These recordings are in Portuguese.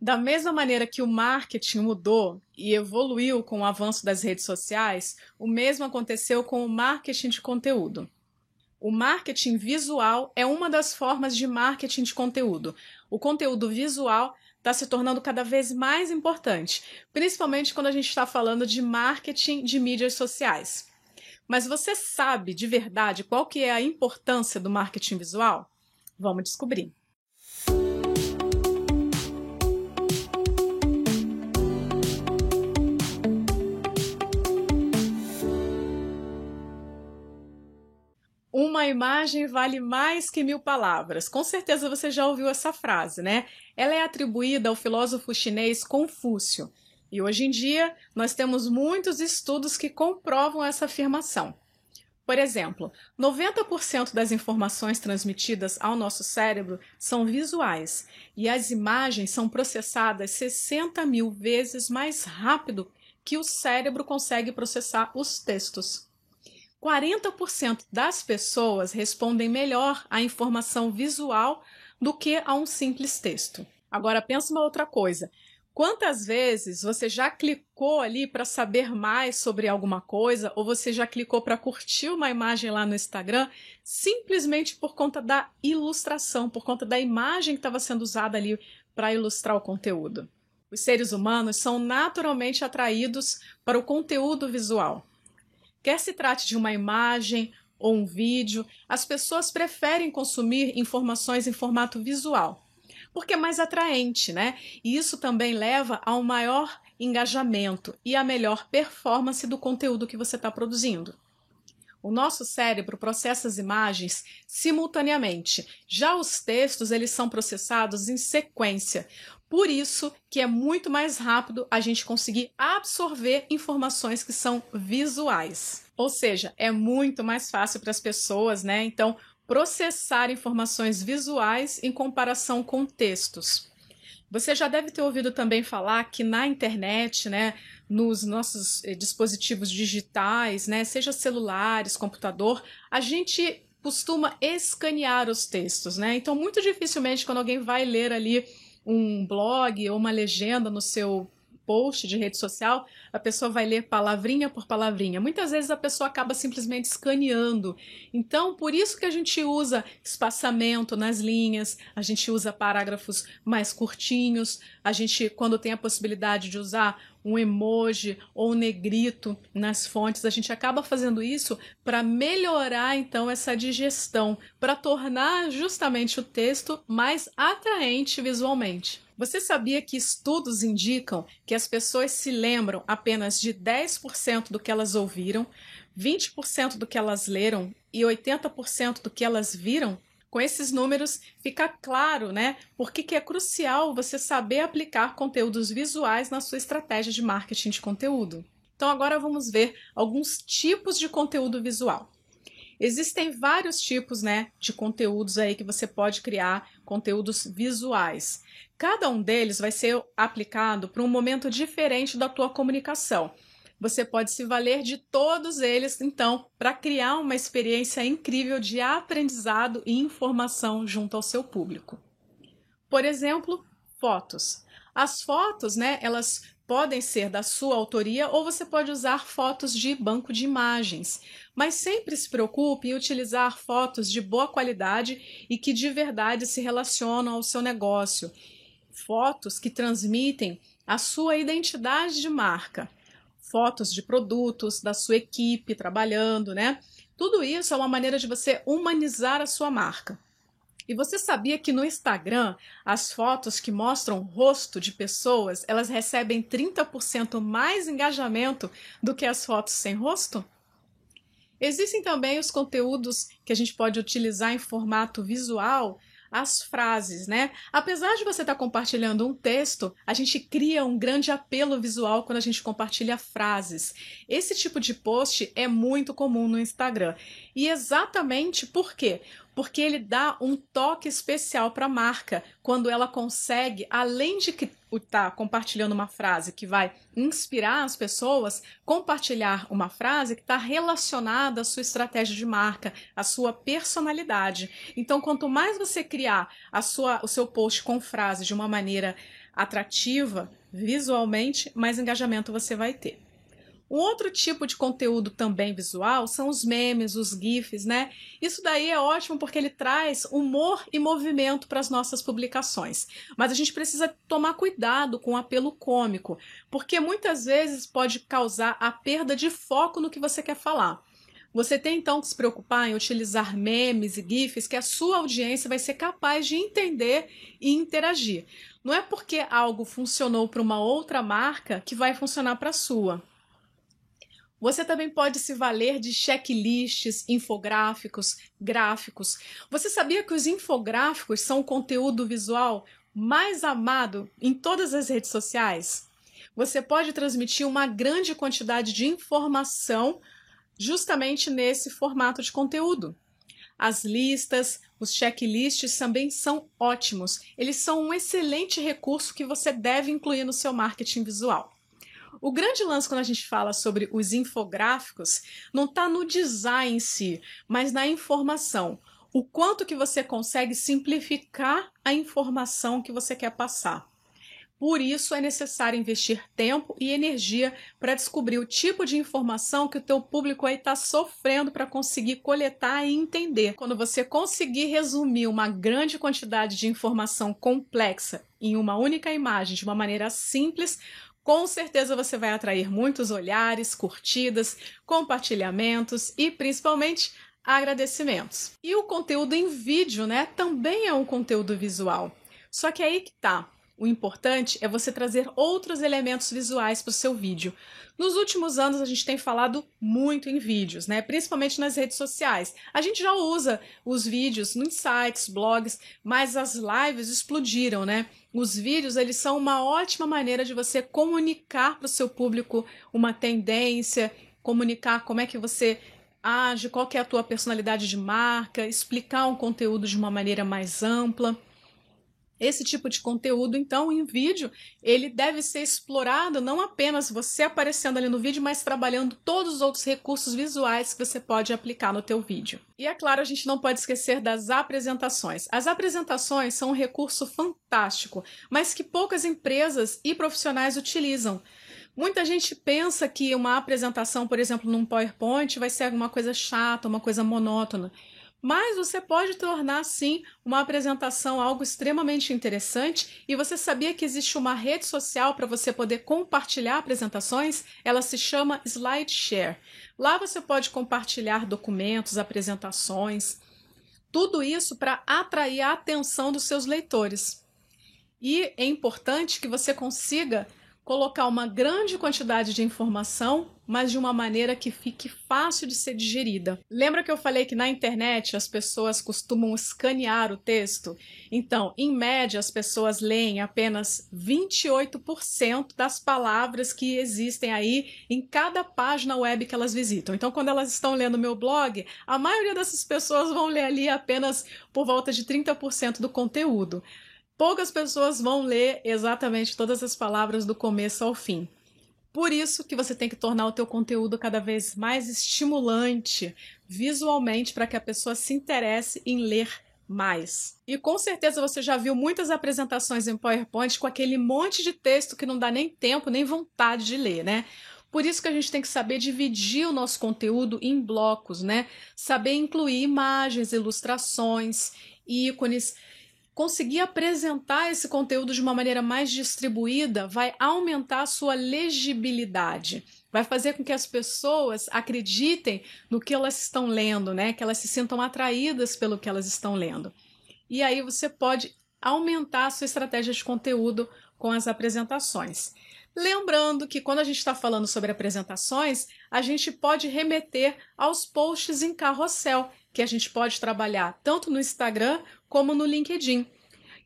Da mesma maneira que o marketing mudou e evoluiu com o avanço das redes sociais, o mesmo aconteceu com o marketing de conteúdo. O marketing visual é uma das formas de marketing de conteúdo. O conteúdo visual está se tornando cada vez mais importante, principalmente quando a gente está falando de marketing de mídias sociais. Mas você sabe de verdade qual que é a importância do marketing visual? Vamos descobrir. Uma imagem vale mais que mil palavras. Com certeza você já ouviu essa frase, né? Ela é atribuída ao filósofo chinês Confúcio. E hoje em dia nós temos muitos estudos que comprovam essa afirmação. Por exemplo, 90% das informações transmitidas ao nosso cérebro são visuais e as imagens são processadas 60 mil vezes mais rápido que o cérebro consegue processar os textos. 40% das pessoas respondem melhor à informação visual do que a um simples texto. Agora pensa uma outra coisa. Quantas vezes você já clicou ali para saber mais sobre alguma coisa ou você já clicou para curtir uma imagem lá no Instagram simplesmente por conta da ilustração, por conta da imagem que estava sendo usada ali para ilustrar o conteúdo? Os seres humanos são naturalmente atraídos para o conteúdo visual. Quer se trate de uma imagem ou um vídeo, as pessoas preferem consumir informações em formato visual, porque é mais atraente, né? E isso também leva a um maior engajamento e a melhor performance do conteúdo que você está produzindo. O nosso cérebro processa as imagens simultaneamente. Já os textos, eles são processados em sequência. Por isso que é muito mais rápido a gente conseguir absorver informações que são visuais. Ou seja, é muito mais fácil para as pessoas, né? Então, processar informações visuais em comparação com textos. Você já deve ter ouvido também falar que na internet, né, nos nossos eh, dispositivos digitais, né, seja celulares, computador, a gente costuma escanear os textos, né? Então, muito dificilmente quando alguém vai ler ali um blog ou uma legenda no seu post de rede social, a pessoa vai ler palavrinha por palavrinha. Muitas vezes a pessoa acaba simplesmente escaneando. Então, por isso que a gente usa espaçamento nas linhas, a gente usa parágrafos mais curtinhos, a gente, quando tem a possibilidade de usar um emoji ou um negrito nas fontes, a gente acaba fazendo isso para melhorar então essa digestão, para tornar justamente o texto mais atraente visualmente. Você sabia que estudos indicam que as pessoas se lembram apenas de 10% do que elas ouviram, 20% do que elas leram e 80% do que elas viram? Com esses números, fica claro, né, por que é crucial você saber aplicar conteúdos visuais na sua estratégia de marketing de conteúdo. Então, agora vamos ver alguns tipos de conteúdo visual. Existem vários tipos, né, de conteúdos aí que você pode criar, conteúdos visuais. Cada um deles vai ser aplicado para um momento diferente da tua comunicação. Você pode se valer de todos eles, então, para criar uma experiência incrível de aprendizado e informação junto ao seu público. Por exemplo, fotos. As fotos, né, elas podem ser da sua autoria ou você pode usar fotos de banco de imagens. Mas sempre se preocupe em utilizar fotos de boa qualidade e que de verdade se relacionam ao seu negócio. Fotos que transmitem a sua identidade de marca. Fotos de produtos, da sua equipe trabalhando, né? Tudo isso é uma maneira de você humanizar a sua marca. E você sabia que no Instagram, as fotos que mostram o rosto de pessoas, elas recebem 30% mais engajamento do que as fotos sem rosto? Existem também os conteúdos que a gente pode utilizar em formato visual, as frases, né? Apesar de você estar compartilhando um texto, a gente cria um grande apelo visual quando a gente compartilha frases. Esse tipo de post é muito comum no Instagram. E exatamente por quê? porque ele dá um toque especial para a marca quando ela consegue, além de estar tá compartilhando uma frase que vai inspirar as pessoas, compartilhar uma frase que está relacionada à sua estratégia de marca, à sua personalidade. Então, quanto mais você criar a sua, o seu post com frase de uma maneira atrativa visualmente, mais engajamento você vai ter. Um outro tipo de conteúdo também visual são os memes, os GIFs, né? Isso daí é ótimo porque ele traz humor e movimento para as nossas publicações. Mas a gente precisa tomar cuidado com o apelo cômico, porque muitas vezes pode causar a perda de foco no que você quer falar. Você tem então que se preocupar em utilizar memes e GIFs que a sua audiência vai ser capaz de entender e interagir. Não é porque algo funcionou para uma outra marca que vai funcionar para a sua. Você também pode se valer de checklists, infográficos, gráficos. Você sabia que os infográficos são o conteúdo visual mais amado em todas as redes sociais? Você pode transmitir uma grande quantidade de informação justamente nesse formato de conteúdo. As listas, os checklists também são ótimos. Eles são um excelente recurso que você deve incluir no seu marketing visual. O grande lance quando a gente fala sobre os infográficos não está no design em si, mas na informação. O quanto que você consegue simplificar a informação que você quer passar. Por isso é necessário investir tempo e energia para descobrir o tipo de informação que o teu público aí está sofrendo para conseguir coletar e entender. Quando você conseguir resumir uma grande quantidade de informação complexa em uma única imagem de uma maneira simples, com certeza você vai atrair muitos olhares, curtidas, compartilhamentos e principalmente agradecimentos. E o conteúdo em vídeo, né, também é um conteúdo visual. Só que aí que tá. O importante é você trazer outros elementos visuais para o seu vídeo. Nos últimos anos a gente tem falado muito em vídeos, né? Principalmente nas redes sociais. A gente já usa os vídeos nos sites, blogs, mas as lives explodiram, né? Os vídeos eles são uma ótima maneira de você comunicar para o seu público uma tendência, comunicar como é que você age, qual que é a tua personalidade de marca, explicar um conteúdo de uma maneira mais ampla. Esse tipo de conteúdo, então, em vídeo, ele deve ser explorado não apenas você aparecendo ali no vídeo, mas trabalhando todos os outros recursos visuais que você pode aplicar no teu vídeo. E é claro, a gente não pode esquecer das apresentações. As apresentações são um recurso fantástico, mas que poucas empresas e profissionais utilizam. Muita gente pensa que uma apresentação, por exemplo, num PowerPoint, vai ser alguma coisa chata, uma coisa monótona. Mas você pode tornar, sim, uma apresentação algo extremamente interessante. E você sabia que existe uma rede social para você poder compartilhar apresentações? Ela se chama SlideShare. Lá você pode compartilhar documentos, apresentações, tudo isso para atrair a atenção dos seus leitores. E é importante que você consiga colocar uma grande quantidade de informação, mas de uma maneira que fique fácil de ser digerida. Lembra que eu falei que na internet as pessoas costumam escanear o texto? Então, em média, as pessoas leem apenas 28% das palavras que existem aí em cada página web que elas visitam. Então, quando elas estão lendo meu blog, a maioria dessas pessoas vão ler ali apenas por volta de 30% do conteúdo poucas pessoas vão ler exatamente todas as palavras do começo ao fim. Por isso que você tem que tornar o teu conteúdo cada vez mais estimulante visualmente para que a pessoa se interesse em ler mais. E com certeza você já viu muitas apresentações em PowerPoint com aquele monte de texto que não dá nem tempo nem vontade de ler, né? Por isso que a gente tem que saber dividir o nosso conteúdo em blocos, né? Saber incluir imagens, ilustrações, ícones conseguir apresentar esse conteúdo de uma maneira mais distribuída vai aumentar a sua legibilidade. Vai fazer com que as pessoas acreditem no que elas estão lendo, né? Que elas se sintam atraídas pelo que elas estão lendo. E aí você pode aumentar a sua estratégia de conteúdo com as apresentações. Lembrando que quando a gente está falando sobre apresentações, a gente pode remeter aos posts em carrossel, que a gente pode trabalhar tanto no Instagram como no LinkedIn.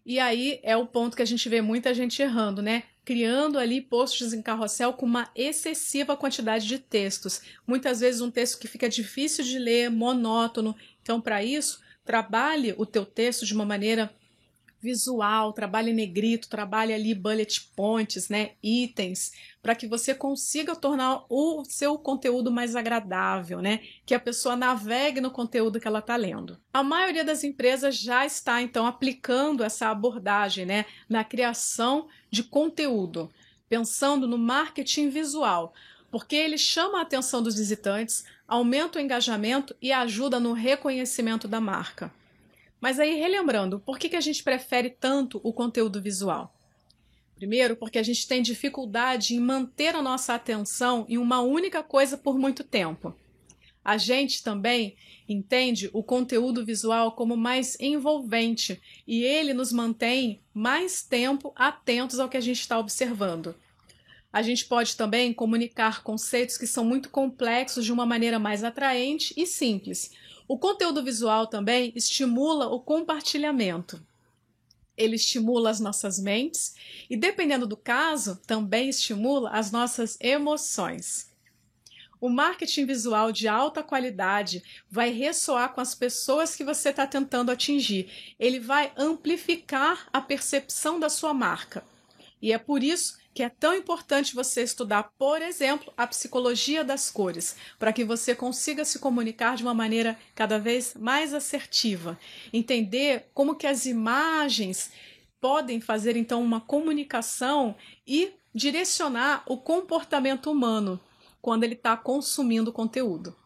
E aí é o ponto que a gente vê muita gente errando, né? Criando ali posts em carrossel com uma excessiva quantidade de textos. Muitas vezes um texto que fica difícil de ler, monótono. Então, para isso, trabalhe o teu texto de uma maneira visual, trabalhe negrito, trabalhe ali bullet points, né, itens, para que você consiga tornar o seu conteúdo mais agradável, né, que a pessoa navegue no conteúdo que ela está lendo. A maioria das empresas já está então aplicando essa abordagem, né, na criação de conteúdo, pensando no marketing visual, porque ele chama a atenção dos visitantes, aumenta o engajamento e ajuda no reconhecimento da marca. Mas aí, relembrando, por que, que a gente prefere tanto o conteúdo visual? Primeiro, porque a gente tem dificuldade em manter a nossa atenção em uma única coisa por muito tempo. A gente também entende o conteúdo visual como mais envolvente e ele nos mantém mais tempo atentos ao que a gente está observando. A gente pode também comunicar conceitos que são muito complexos de uma maneira mais atraente e simples, o conteúdo visual também estimula o compartilhamento. Ele estimula as nossas mentes e, dependendo do caso, também estimula as nossas emoções. O marketing visual de alta qualidade vai ressoar com as pessoas que você está tentando atingir. Ele vai amplificar a percepção da sua marca. E é por isso que é tão importante você estudar, por exemplo, a psicologia das cores, para que você consiga se comunicar de uma maneira cada vez mais assertiva, entender como que as imagens podem fazer então uma comunicação e direcionar o comportamento humano quando ele está consumindo conteúdo.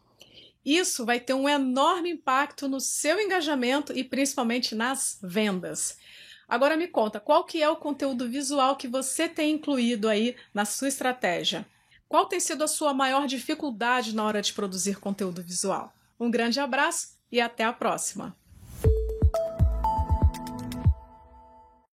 Isso vai ter um enorme impacto no seu engajamento e principalmente nas vendas. Agora me conta, qual que é o conteúdo visual que você tem incluído aí na sua estratégia? Qual tem sido a sua maior dificuldade na hora de produzir conteúdo visual? Um grande abraço e até a próxima!